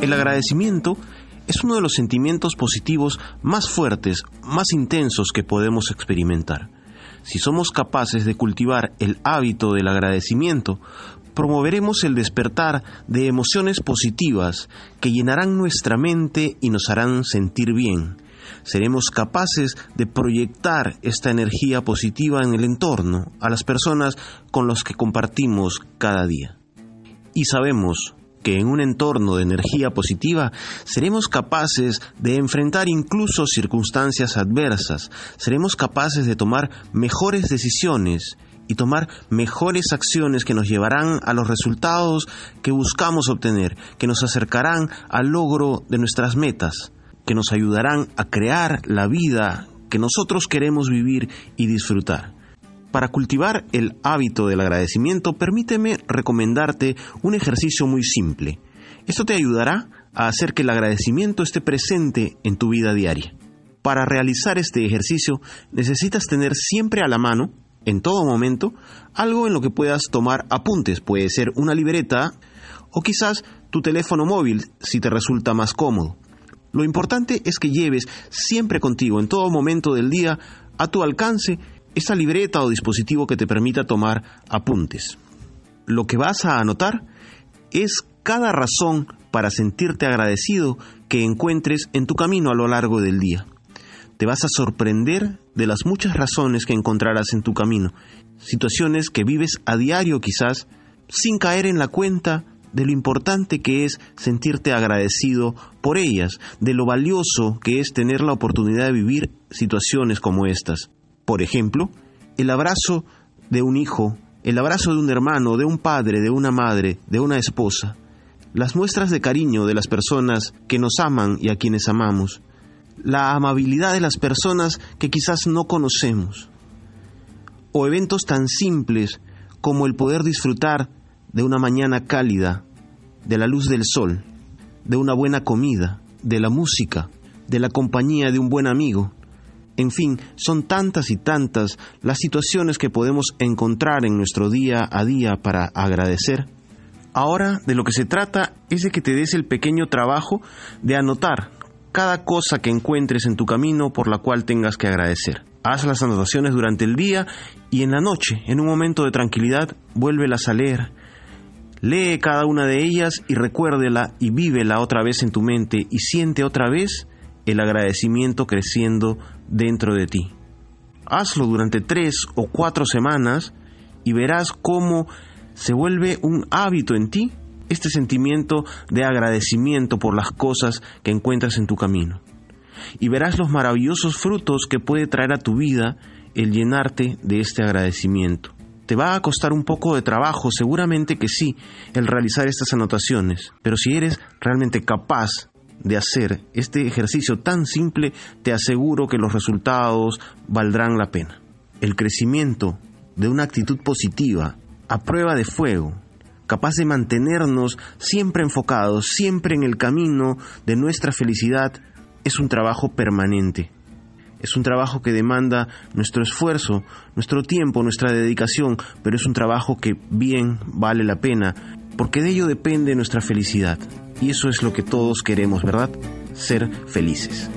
El agradecimiento es uno de los sentimientos positivos más fuertes, más intensos que podemos experimentar. Si somos capaces de cultivar el hábito del agradecimiento, promoveremos el despertar de emociones positivas que llenarán nuestra mente y nos harán sentir bien. Seremos capaces de proyectar esta energía positiva en el entorno, a las personas con las que compartimos cada día. Y sabemos que en un entorno de energía positiva seremos capaces de enfrentar incluso circunstancias adversas, seremos capaces de tomar mejores decisiones y tomar mejores acciones que nos llevarán a los resultados que buscamos obtener, que nos acercarán al logro de nuestras metas, que nos ayudarán a crear la vida que nosotros queremos vivir y disfrutar. Para cultivar el hábito del agradecimiento, permíteme recomendarte un ejercicio muy simple. Esto te ayudará a hacer que el agradecimiento esté presente en tu vida diaria. Para realizar este ejercicio necesitas tener siempre a la mano, en todo momento, algo en lo que puedas tomar apuntes. Puede ser una libreta o quizás tu teléfono móvil si te resulta más cómodo. Lo importante es que lleves siempre contigo, en todo momento del día, a tu alcance, esa libreta o dispositivo que te permita tomar apuntes. Lo que vas a anotar es cada razón para sentirte agradecido que encuentres en tu camino a lo largo del día. Te vas a sorprender de las muchas razones que encontrarás en tu camino, situaciones que vives a diario quizás, sin caer en la cuenta de lo importante que es sentirte agradecido por ellas, de lo valioso que es tener la oportunidad de vivir situaciones como estas. Por ejemplo, el abrazo de un hijo, el abrazo de un hermano, de un padre, de una madre, de una esposa, las muestras de cariño de las personas que nos aman y a quienes amamos, la amabilidad de las personas que quizás no conocemos, o eventos tan simples como el poder disfrutar de una mañana cálida, de la luz del sol, de una buena comida, de la música, de la compañía de un buen amigo, en fin, son tantas y tantas las situaciones que podemos encontrar en nuestro día a día para agradecer. Ahora de lo que se trata es de que te des el pequeño trabajo de anotar cada cosa que encuentres en tu camino por la cual tengas que agradecer. Haz las anotaciones durante el día y en la noche, en un momento de tranquilidad, vuélvelas a leer. Lee cada una de ellas y recuérdela y vívela otra vez en tu mente y siente otra vez el agradecimiento creciendo dentro de ti. Hazlo durante tres o cuatro semanas y verás cómo se vuelve un hábito en ti este sentimiento de agradecimiento por las cosas que encuentras en tu camino. Y verás los maravillosos frutos que puede traer a tu vida el llenarte de este agradecimiento. Te va a costar un poco de trabajo, seguramente que sí, el realizar estas anotaciones, pero si eres realmente capaz de hacer este ejercicio tan simple, te aseguro que los resultados valdrán la pena. El crecimiento de una actitud positiva, a prueba de fuego, capaz de mantenernos siempre enfocados, siempre en el camino de nuestra felicidad, es un trabajo permanente. Es un trabajo que demanda nuestro esfuerzo, nuestro tiempo, nuestra dedicación, pero es un trabajo que bien vale la pena, porque de ello depende nuestra felicidad. Y eso es lo que todos queremos, ¿verdad? Ser felices.